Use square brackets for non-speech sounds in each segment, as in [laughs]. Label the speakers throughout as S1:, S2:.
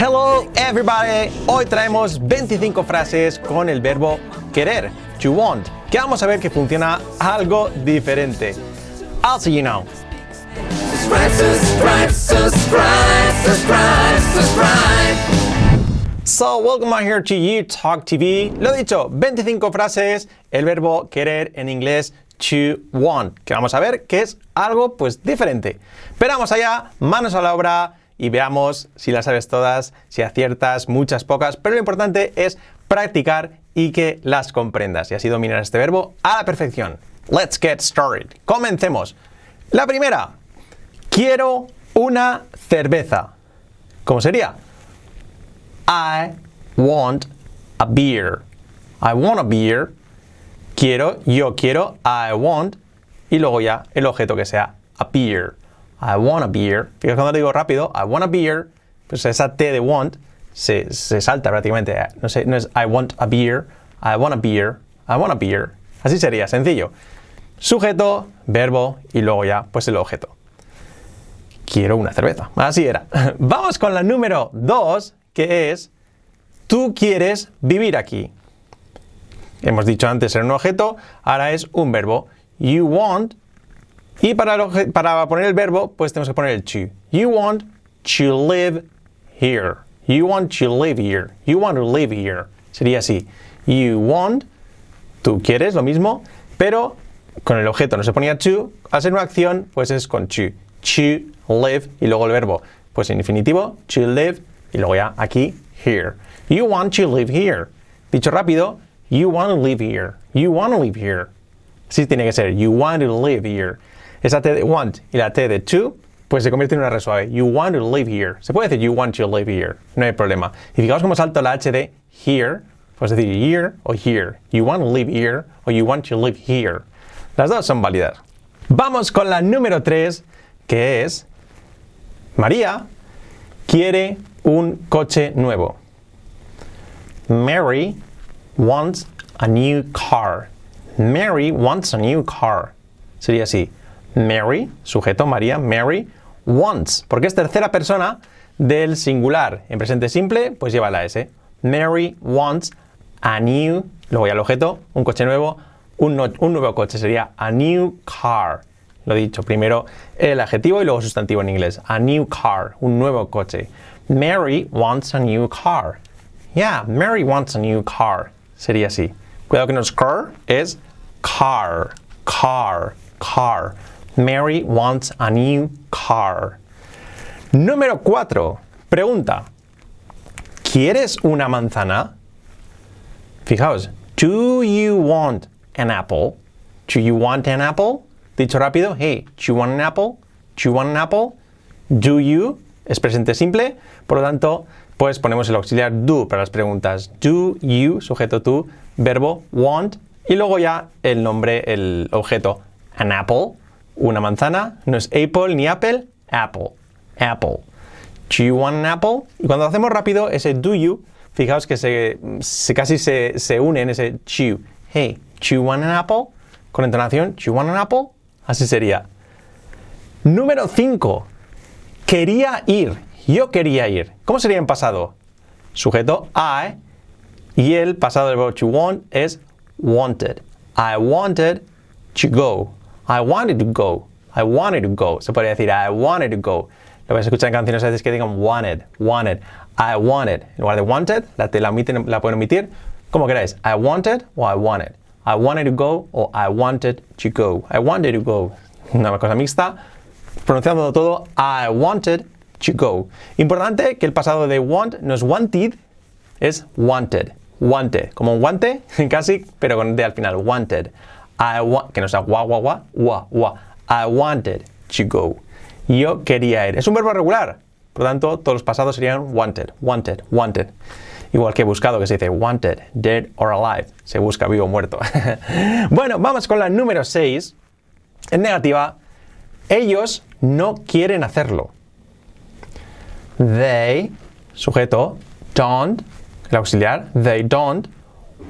S1: Hello everybody. Hoy traemos 25 frases con el verbo querer, to want, que vamos a ver que funciona algo diferente. I'll see you now.
S2: Subscribe, subscribe, subscribe, subscribe, subscribe.
S1: So, welcome back here to You Talk TV. Lo dicho, 25 frases, el verbo querer en inglés to want, que vamos a ver que es algo pues diferente. Pero vamos allá, manos a la obra y veamos si las sabes todas, si aciertas, muchas, pocas, pero lo importante es practicar y que las comprendas y así dominar este verbo a la perfección. Let's get started. Comencemos. La primera, quiero una cerveza. ¿Cómo sería? I want a beer. I want a beer. Quiero, yo quiero, I want. Y luego ya el objeto que sea a beer. I want a beer. Fíjate cuando digo rápido, I want a beer, pues esa T de want se, salta prácticamente. No, sé, no es I want a beer, I want a beer, I want a beer. Así sería, sencillo. Sujeto, verbo y luego ya pues el objeto. Quiero una cerveza. Así era. [laughs] Vamos con la número 2, que es tú quieres vivir aquí. Hemos dicho antes era un objeto, ahora es un verbo. You want. Y para, obje- para poner el verbo, pues tenemos que poner el to. You want to live here. You want to live here. You want to live here. Sería así. You want, tú quieres lo mismo, pero con el objeto no se ponía to. Al ser una acción, pues es con to. To live y luego el verbo. Pues en infinitivo, to live y luego ya aquí, here. You want to live here. Dicho rápido, you want to live here. You want to live here. Así tiene que ser. You want to live here. Esa T de want y la T de to, pues se convierte en una R suave. You want to live here. Se puede decir you want to live here. No hay problema. Y fijaos cómo salto la H de here. Puedes decir here o here. You want to live here o you want to live here. Las dos son válidas. Vamos con la número 3, que es María quiere un coche nuevo. Mary wants a new car. Mary wants a new car. Sería así. Mary, sujeto María, Mary wants, porque es tercera persona del singular. En presente simple, pues lleva la S. Mary wants a new, luego ya el objeto, un coche nuevo, un, nuevo coche sería a new car. Lo dicho, primero el adjetivo y luego sustantivo en inglés. A new car, un nuevo coche. Mary wants a new car. Yeah, Mary wants a new car. Sería así. Cuidado que no es car, es car, car, car. Mary wants a new car. Número 4. Pregunta. ¿Quieres una manzana? Fijaos. Do you want an apple? Do you want an apple? Dicho rápido. Hey, do you want an apple? Do you want an apple? Do you es presente simple, por lo tanto, pues ponemos el auxiliar do para las preguntas. Do you, sujeto tú, verbo want y luego ya el nombre, el objeto an apple, una manzana, no es apple ni apple, apple, apple. Do you want an apple? Y cuando lo hacemos rápido, ese do you, fijaos que se, se casi se, se une en ese chew. Hey, do you want an apple? Con entonación, do you want an apple? Así sería. Número 5. Quería ir. Yo quería ir. ¿Cómo sería en pasado? Sujeto I y el pasado del verbo to want es wanted. I wanted to go. I wanted to go. I wanted to go. Se podría decir I wanted to go. Lo vais a escuchar en canciones a veces que digan wanted, wanted. I wanted. En lugar de wanted, la, te la, omiten- la pueden omitir como queráis. I wanted o I wanted. I wanted to go o I wanted to go. I wanted to go. Una cosa mixta pronunciando todo, I wanted to go. Importante que el pasado de want no es wanted, es wanted. Wanted, como un guante, [laughs] casi, pero con D al final. Wanted. I want, que no sea gua, gua, gua, gua, gua. I wanted to go. Yo quería ir. Es un verbo regular. Por lo tanto, todos los pasados serían wanted, wanted, wanted. Igual que buscado, que se dice wanted, dead or alive. Se busca vivo o muerto. [laughs] bueno, vamos con la número 6. En negativa, ellos no quieren hacerlo. They, sujeto, don't, el auxiliar, they don't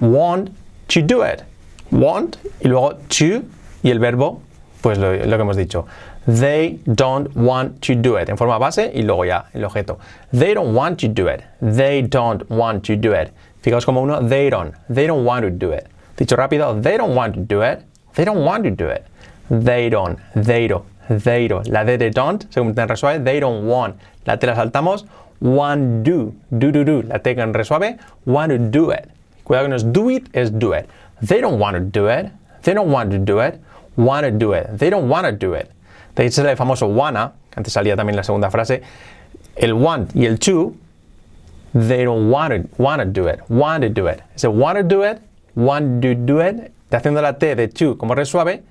S1: want to do it. Want y luego to y el verbo, pues lo, lo que hemos dicho. They don't want to do it. En forma base y luego ya el objeto. They don't want to do it. They don't want to do it. Fijaos como uno, they don't. They don't want to do it. Dicho rápido, they don't want to do it. They don't want to do it. They don't. They don't. They don't. La D de don't, según ten resuave, they don't want. La T la saltamos. Want do. Do, do, do. La T con resuave, want to do it. Cuidado que no es do it, es do it. They don't want to do it. They don't want to do it. Want to do it. They don't want to do it. De hecho, el famoso wanna, antes salía también la segunda frase. El want y el to, they don't want to, want to do it. Want to do it. Ese want to do it, want to do it, haciendo la T de to como resuave,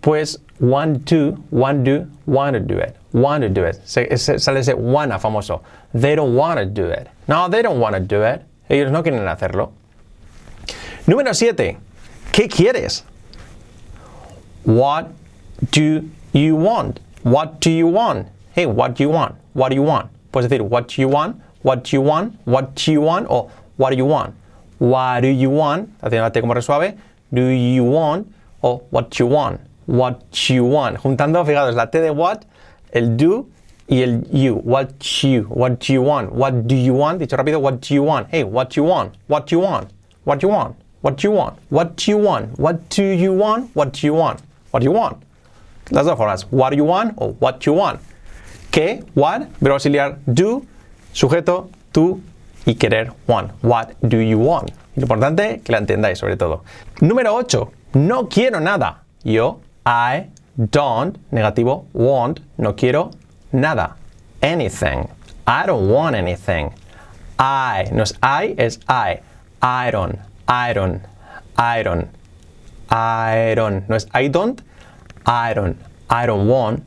S1: pues want to, want to, want to do it. Want to do it. Sale ese wanna famoso. They don't want to do it. No, they don't want to do it. Ellos no quieren hacerlo. Número 7. ¿Qué quieres? What do you want? What do you want? Hey, what do you want? What do you want? Puedes decir what do you want? What do you want? What do you want? O what do you want? What do you want? Haciendo la T como resuave. Do you want? O what do you want? What do you want? Juntando, fijaos, la T de what, el do y el you. What you? What do you want? What do you want? Dicho rápido, what do you want? Hey, what do you want? What do you want? What do you want? What you want? What you want? What do you want? What you want? What you want? Las dos formas. What do you want o what you want. ¿Qué? What? Verbo auxiliar do, sujeto tú y querer want. What do you want? Lo importante que la entendáis sobre todo. Número 8. No quiero nada. Yo, I don't, negativo, want, no quiero nada. Anything. I don't want anything. I, no es I, es I. I don't, I don't, I don't. I don't. No es I don't, I don't. I don't want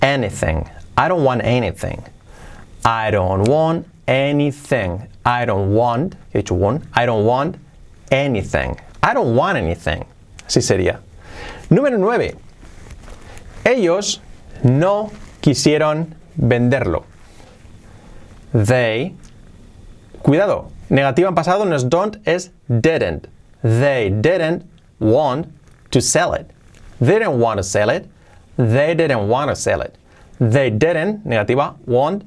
S1: anything. I don't want anything. I don't want anything. I don't want, he dicho want, I don't want anything. I don't want anything. Así sería. Número 9. Ellos no quisieron venderlo. They, cuidado, negativo en pasado no es don't, es didn't. They didn't want to sell it. They didn't want to sell it. They didn't want to sell it. They didn't, negativa, want,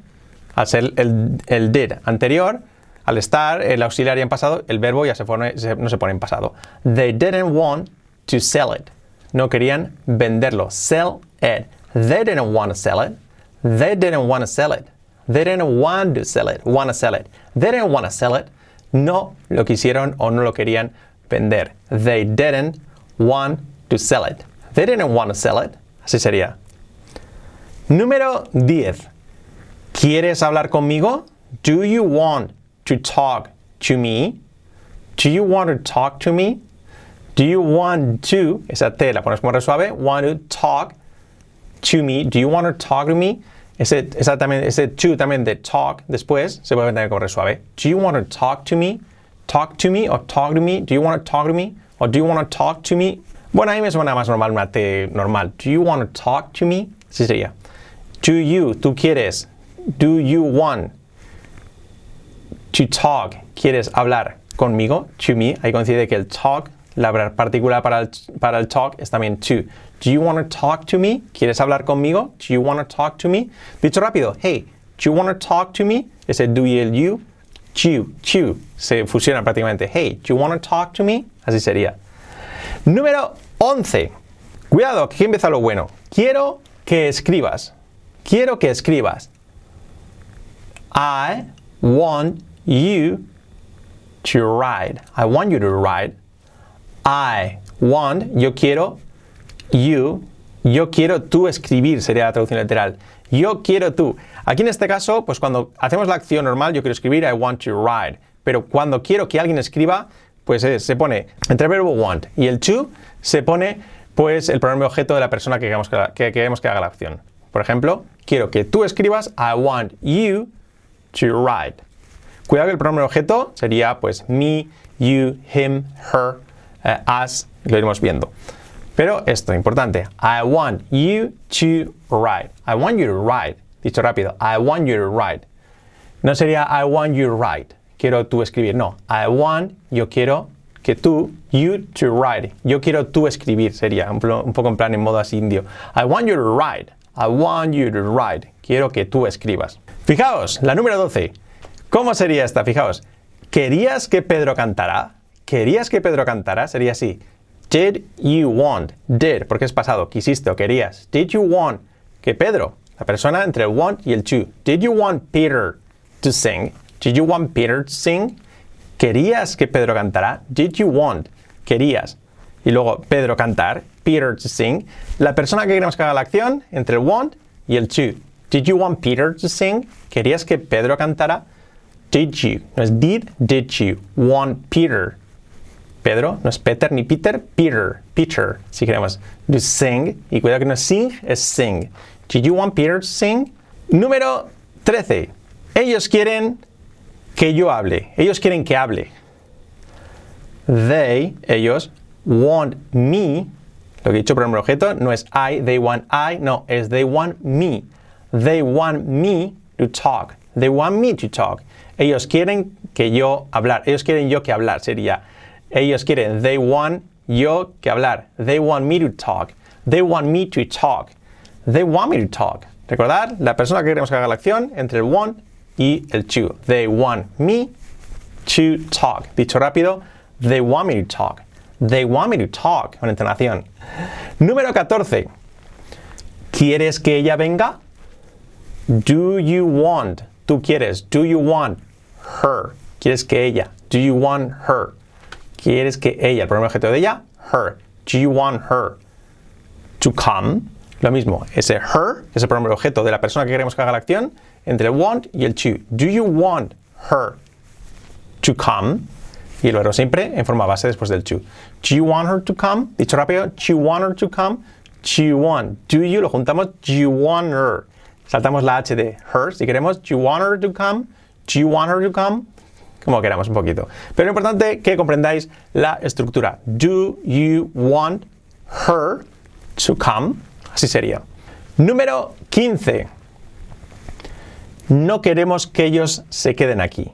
S1: al ser el, did anterior, al estar el auxiliar en pasado, el verbo ya no se pone en pasado. They didn't want to sell it. No querían venderlo. Sell it. They didn't want to sell it. They didn't want to sell it. They didn't want to sell it. Want to sell it. They didn't want to sell it. No lo quisieron o no lo querían vender. They didn't want to sell it. They didn't want to sell it. Así sería. Número 10. ¿Quieres hablar conmigo? Do you want to talk to me? Do you want to talk to me? Do you want to, esa T la pones como resuave, want to talk to me? Do you want to talk to me? Ese, esa también, ese to también de talk después se puede tener como resuave. Do you want to talk to me? Talk to me o talk to me? Do you want to talk to me? Or do you want to talk to me? Bueno, a mí me suena más normal una T normal. Do you want to talk to me? Así sería. Do you, tú quieres. Do you want to talk? ¿Quieres hablar conmigo? To me. Ahí coincide que el talk, la partícula para el, para el talk es también to. Do you want to talk to me? ¿Quieres hablar conmigo? Do you want to talk to me? Dicho rápido, hey, do you want to talk to me? Ese do y el you. You, you, se fusiona prácticamente. Hey, do you want to talk to me? Así sería. Número 11. Cuidado, aquí empieza lo bueno. Quiero que escribas. Quiero que escribas. I want you to write. I want you to write. I want, yo quiero, you, yo quiero tú escribir, sería la traducción literal. Yo quiero tú. Aquí en este caso, pues cuando hacemos la acción normal, yo quiero escribir, I want to write. Pero cuando quiero que alguien escriba, pues eh, se pone entre el verbo want y el to, se pone pues el pronombre objeto de la persona que queremos que, haga la acción. Por ejemplo, quiero que tú escribas, I want you to write. Cuidado que el pronombre objeto sería pues me, you, him, her, eh, us, lo iremos viendo. Pero esto, importante, I want you to write. I want you to write. Dicho rápido, I want you to write. No sería I want you to write. Quiero tú escribir. No, I want, yo quiero que tú, you to write. Yo quiero tú escribir, sería un, un poco en plan en modo así indio. I want you to write. I want you to write. Quiero que tú escribas. Fijaos, la número 12. ¿Cómo sería esta? Fijaos. ¿Querías que Pedro cantara? ¿Querías que Pedro cantara? Sería así. Did you want? Did, porque es pasado. Quisiste o querías. Did you want que Pedro, la persona entre el want y el to. Did you want Peter to sing? Did you want Peter to sing? ¿Querías que Pedro cantara? Did you want? Querías. Y luego Pedro cantar, Peter to sing. La persona que queremos que haga la acción entre el want y el to. Did you want Peter to sing? ¿Querías que Pedro cantara? Did you? No es did, did you want Peter? Pedro, no es Peter ni Peter, Peter, Peter, si queremos. To sing, y cuidado que no es sing, es sing. Did you want Peter to sing? Número 13. Ellos quieren que yo hable. Ellos quieren que hable. They, ellos, want me. Lo que he dicho el objeto no es I, they want I, no, es they want me. They want me to talk. They want me to talk. Ellos quieren que yo hablar. Ellos quieren yo que hablar. Sería, ellos quieren, they want yo que hablar. They want me to talk. They want me to talk. They want me to talk. Recordad, la persona que queremos que haga la acción entre el want y el to. They want me to talk. Dicho rápido, they want me to talk. They want me to talk. Con entonación. Número 14. ¿Quieres que ella venga? Do you want? Tú quieres. Do you want her? ¿Quieres que ella? Do you want her? ¿Quieres que ella? El primer objeto de ella, her. Do you want her to come? Lo mismo, ese her, que es el primer objeto de la persona que queremos que haga la acción, entre el want y el to. Do you want her to come? Y el verbo siempre en forma base después del to. Do you want her to come? Dicho rápido, do you want her to come? Do you want? Do you lo juntamos, do you want her? Saltamos la H de her si queremos. Do you want her to come? Do you want her to come? Como queramos un poquito. Pero lo importante que comprendáis la estructura. Do you want her to come? Así sería. Número 15. No queremos que ellos se queden aquí.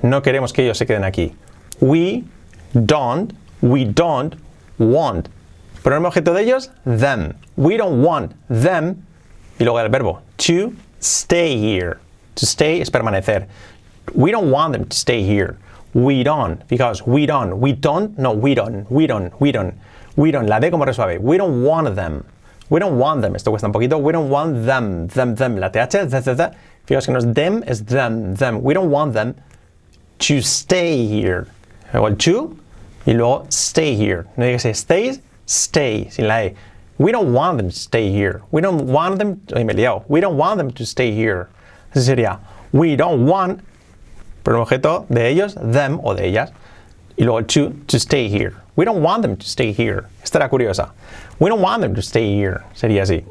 S1: No queremos que ellos se queden aquí. We don't, we don't want. Pronombre objeto de ellos, them. We don't want them. Y luego el verbo, to stay here. To stay es permanecer. We don't want them to stay here. We don't, because we don't, we don't, no, we don't, we don't, we don't, we don't, la D como resuave. We don't want them. We don't want them. Esto cuesta un poquito. We don't want them, them, them. La TH, th, th, th. Fijaos que no es them, es them, them. We don't want them to stay here. Luego to y luego stay here. No digas stay, stay, sin la E. We don't want them to stay here. We don't want them, ay, me liado. We don't want them to stay here. Así sería. We don't want, por un objeto de ellos, them o de ellas. Y luego el to, to stay here. We don't want them to stay here. Esta era curiosa. We don't want them to stay here. Sería así.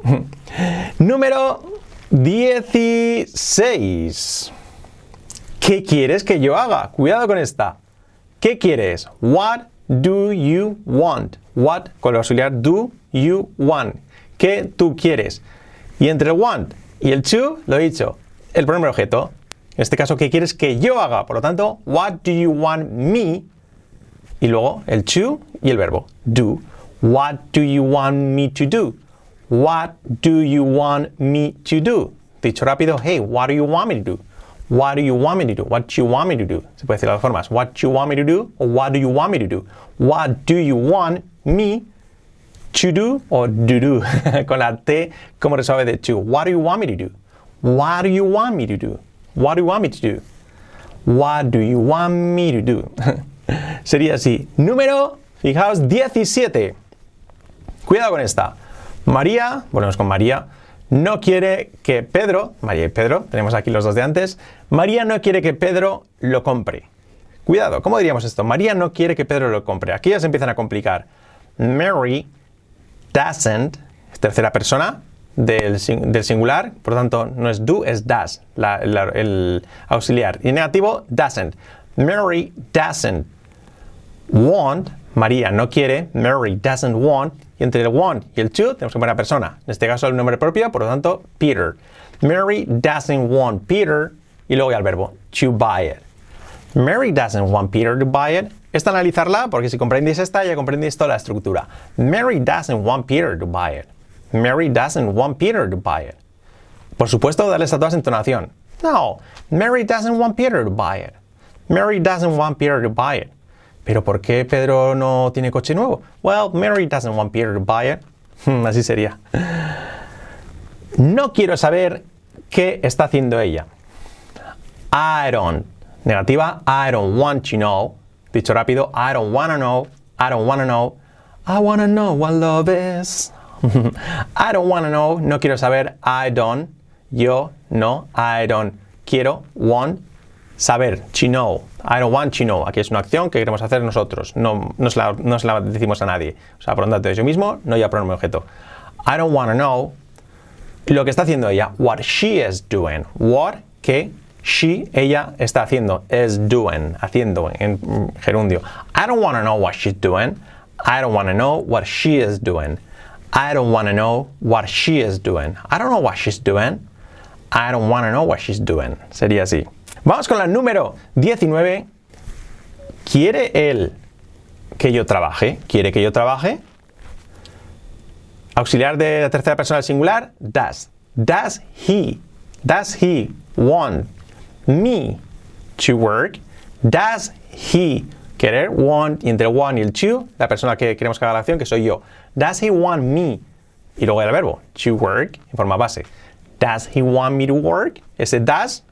S1: [laughs] Número 16. ¿Qué quieres que yo haga? Cuidado con esta. ¿Qué quieres? What do you want? What con el auxiliar do you want? ¿Qué tú quieres? Y entre el want y el to, lo he dicho, el primer objeto. En este caso, ¿qué quieres que yo haga? Por lo tanto, what do you want me? Y luego el to y el verbo do. What do you want me to do? What do you want me to do? Dicho rápido, hey, what do you want me to do? What do you want me to do? What do you want me to do? Se puede decir de las formas. What you want me to do? O what do you want me to do? What do you want me to do? O do do. Con la T como resuelve de to. What do you want me to do? What do you want me to do? What do you want me to do? What do you want me to do? [laughs] Sería así. Número, fijaos, 17. Cuidado con esta. María, volvemos con María, no quiere que Pedro, María y Pedro, tenemos aquí los dos de antes, María no quiere que Pedro lo compre. Cuidado, ¿cómo diríamos esto? María no quiere que Pedro lo compre. Aquí ya se empiezan a complicar. Mary doesn't, es tercera persona del, singular, por lo tanto no es do, es does, el auxiliar. Y negativo, doesn't. Mary doesn't want, María no quiere, Mary doesn't want, y entre el want y el to tenemos que poner a persona. En este caso el nombre propio, por lo tanto, Peter. Mary doesn't want Peter, y luego ya el verbo, to buy it. Mary doesn't want Peter to buy it. Esta analizarla, porque si comprendéis esta, ya comprendéis toda la estructura. Mary doesn't want Peter to buy it. Mary doesn't want Peter to buy it. Por supuesto, darles a todas entonación. No, Mary doesn't want Peter to buy it. Mary doesn't want Peter to buy it. Pero ¿por qué Pedro no tiene coche nuevo? Well, Mary doesn't want Peter to buy it. [laughs] Así sería. No quiero saber qué está haciendo ella. I don't. Negativa, I don't want to know. Dicho rápido, I don't wanna know. I don't wanna know. I wanna know what love is. I don't wanna know. No quiero saber. I don't. Yo no. I don't. Quiero. Want. Saber. To know. I don't want to know. Aquí es una acción que queremos hacer nosotros. No, no, se la, no se la decimos a nadie. O sea, por lo mismo, no ya pronombre objeto. I don't wanna know lo que está haciendo ella, what she is doing. What, que she, ella está haciendo, is doing, haciendo en gerundio. I don't want to know what she's doing. I don't want to know what she is doing. I don't want to know what she is doing. I don't know what she's doing. I don't want to know what she's doing. Sería así. Vamos con la número 19. ¿Quiere él que yo trabaje? ¿Quiere que yo trabaje? Auxiliar de la tercera persona del singular, does. Does he, does he want me to work? Does he querer, want, y entre want y el to, la persona que queremos que haga la acción, que soy yo. Does he want me? Y luego el verbo, to work, en forma base. Does he want me to work? Ese does,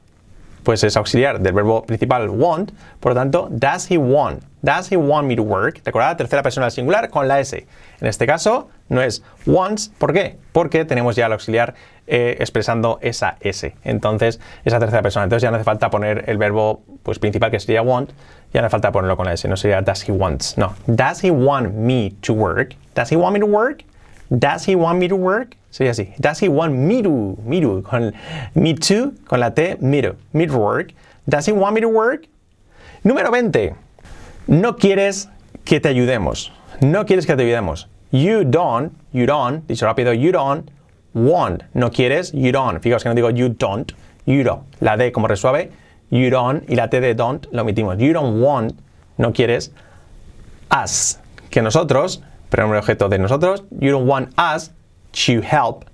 S1: pues es auxiliar del verbo principal want. Por lo tanto, does he want? Does he want me to work? Recordad, tercera persona del singular con la S. En este caso, no es wants. ¿Por qué? Porque tenemos ya el auxiliar eh, expresando esa S. Entonces, esa tercera persona. Entonces ya no hace falta poner el verbo pues, principal que sería want. Ya no hace falta ponerlo con la S. No sería does he wants. No. Does he want me to work? Does he want me to work? Does he want me to work? Sería así. Does he want me to? Me to. Con me to, con la T, me to. Me to work. Does he want me to work? Número 20. No quieres que te ayudemos. No quieres que te ayudemos. You don't, you don't, dicho rápido, you don't want. No quieres, you don't. Fijaos que no digo you don't, you don't. La D como resuave, you don't, y la T de don't lo omitimos. You don't want, no quieres, us. Que nosotros, pronombre objeto de nosotros, you don't want us to help.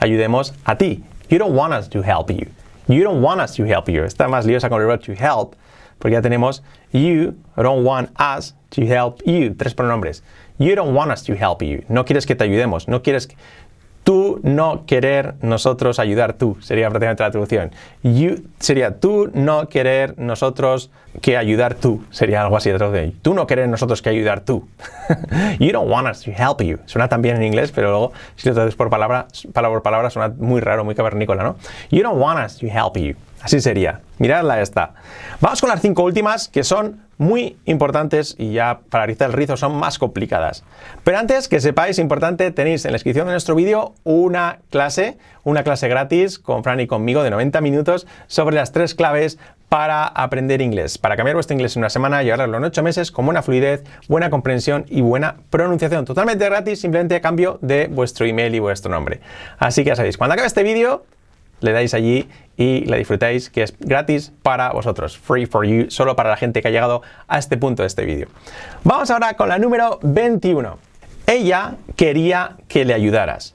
S1: Ayudemos a ti. You don't want us to help you. You don't want us to help you. Está más liosa con el verbo to help, porque ya tenemos you don't want us to help you. Tres pronombres. You don't want us to help you. No quieres que te ayudemos. No quieres que... Tú no querer nosotros ayudar tú. Sería prácticamente la traducción. You, sería tú no querer nosotros que ayudar tú. Sería algo así de traducción. Tú no querer nosotros que ayudar tú. [laughs] you don't want us to help you. Suena también en inglés, pero luego si lo traduces por palabra, palabra por palabra suena muy raro, muy cavernícola, ¿no? You don't want us to help you. Así sería. Miradla esta. Vamos con las cinco últimas que son muy importantes y ya para rizar el rizo son más complicadas. Pero antes que sepáis, importante, tenéis en la descripción de nuestro vídeo una clase, una clase gratis con Fran y conmigo de 90 minutos sobre las tres claves para aprender inglés, para cambiar vuestro inglés en una semana y hablarlo en 8 meses con buena fluidez, buena comprensión y buena pronunciación. Totalmente gratis, simplemente a cambio de vuestro email y vuestro nombre. Así que ya sabéis, cuando acabe este vídeo, le dais allí y la disfrutáis, que es gratis para vosotros, free for you, solo para la gente que ha llegado a este punto de este vídeo. Vamos ahora con la número 21. Ella quería que le ayudaras.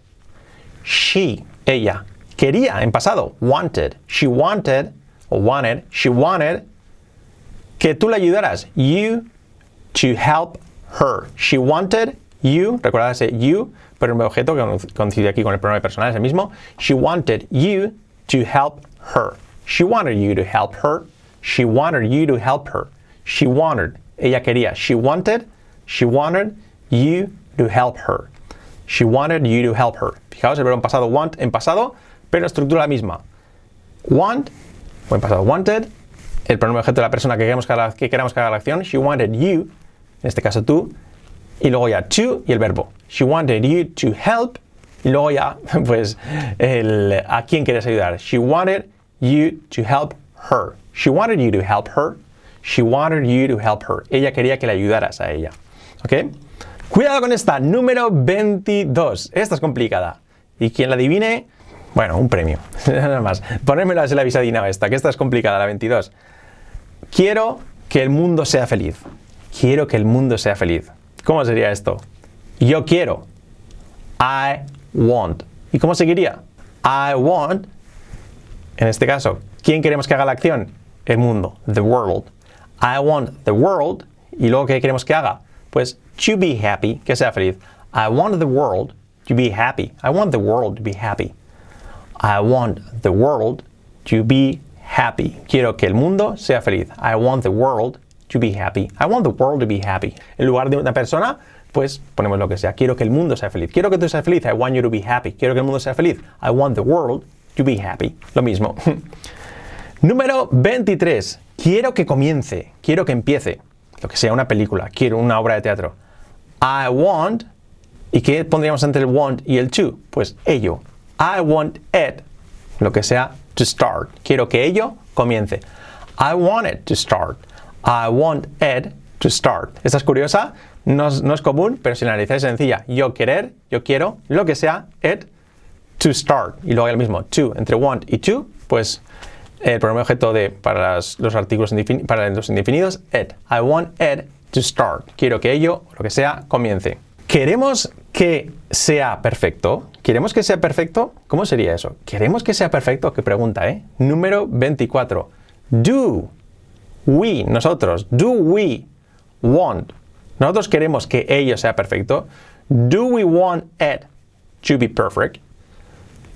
S1: She, ella, quería en pasado, wanted. She wanted, o wanted, she wanted que tú le ayudaras. You to help her. She wanted you, recordad ese you, pero el objeto que coincide aquí con el pronombre personal es el mismo. She wanted you to help her. She wanted you to help her. She wanted you to help her. She wanted, ella quería. She wanted, she wanted you to help her. She wanted you to help her. Fijaos el verbo en pasado want en pasado, pero la estructura la misma. Want, o en pasado wanted, el pronombre objeto de la persona que queremos que, queramos que haga la acción. She wanted you, en este caso tú, y luego ya to y el verbo. She wanted you to help y luego ya, [laughs] pues, el, a quién quieres ayudar. She wanted you to help her. She wanted you to help her. She wanted you to help her. Ella quería que le ayudaras a ella. ¿Ok? Cuidado con esta, número 22. Esta es complicada. Y quien la adivine, bueno, un premio. [laughs] Nada más. Ponérmela en la avisadina esta, que esta es complicada, la 22. Quiero que el mundo sea feliz. Quiero que el mundo sea feliz. ¿Cómo sería esto? Yo quiero. I want. ¿Y cómo seguiría? I want, en este caso, ¿quién queremos que haga la acción? El mundo, the world. I want the world, y luego ¿qué queremos que haga? Pues to be happy, que sea feliz. I want the world to be happy. I want the world to be happy. I want the world to be happy. Quiero que el mundo sea feliz. I want the world to be happy. I want the world to be happy. En lugar de una persona, pues ponemos lo que sea. Quiero que el mundo sea feliz. Quiero que tú seas feliz. I want you to be happy. Quiero que el mundo sea feliz. I want the world to be happy. Lo mismo. [laughs] Número 23. Quiero que comience. Quiero que empiece. Lo que sea, una película. Quiero una obra de teatro. I want. ¿Y qué pondríamos entre el want y el to? Pues ello. I want it. Lo que sea, to start. Quiero que ello comience. I want it to start. I want it to start. ¿Esta es curiosa? No es, común, pero si la analizáis es sencilla. Yo querer, yo quiero, lo que sea, it to start. Y luego el mismo, to, entre want y to, pues el pronombre objeto de para los artículos para los indefinidos, it. I want it to start. Quiero que ello, lo que sea, comience. ¿Queremos que sea perfecto? ¿Queremos que sea perfecto? ¿Cómo sería eso? ¿Queremos que sea perfecto? Qué pregunta, ¿eh? Número 24. Do we, nosotros, do we want? Nosotros queremos que ello sea perfecto. Do we want it to be perfect?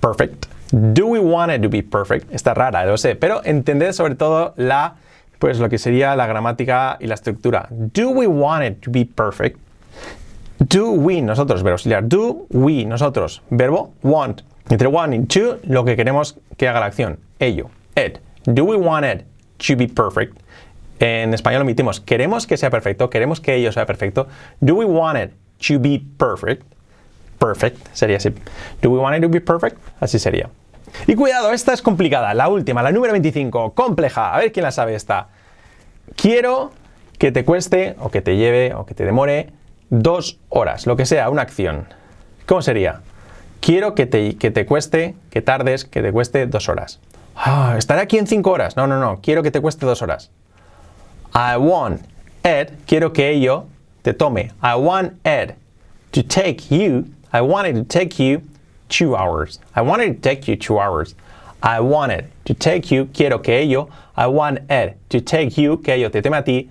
S1: Perfect. Do we want it to be perfect? Está rara, lo sé, pero entended sobre todo la, pues lo que sería la gramática y la estructura. Do we want it to be perfect? Do we, nosotros, verbo auxiliar. Do we, nosotros, verbo want. Entre want y to, lo que queremos que haga la acción. Ello, it. Do we want it to be perfect? En español omitimos, queremos que sea perfecto, queremos que ello sea perfecto. Do we want it to be perfect? Perfect sería así. Do we want it to be perfect? Así sería. Y cuidado, esta es complicada. La última, la número 25, compleja. A ver quién la sabe esta. Quiero que te cueste, o que te lleve, o que te demore dos horas, lo que sea, una acción. ¿Cómo sería? Quiero que te, que te cueste, que tardes, que te cueste dos horas. Ah, estaré aquí en cinco horas. No, no, no. Quiero que te cueste dos horas. I want it, quiero que ello te tome. I want it to take you, I want it to take you two hours. I want it to take you two hours. I want it to take you, quiero que ello, I want it to take you, que ello te tome a ti,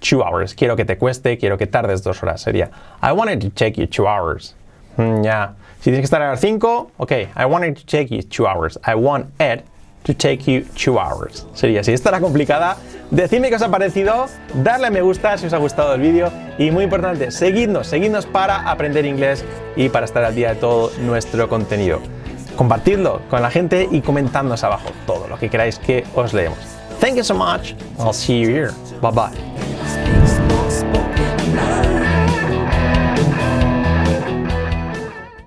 S1: two hours. Quiero que te cueste, quiero que tardes dos horas. Sería, I want it to take you two hours. Mm, ya. Si tienes que estar a las cinco, ok. I want it to take you two hours. I want it to take you two hours. Sería así. Esta era complicada. Decidme qué os ha parecido, darle a me gusta si os ha gustado el vídeo y muy importante, seguidnos, seguidnos para aprender inglés y para estar al día de todo nuestro contenido. Compartidlo con la gente y comentadnos abajo todo lo que queráis que os leemos. Thank you so much. I'll see you here. Bye bye.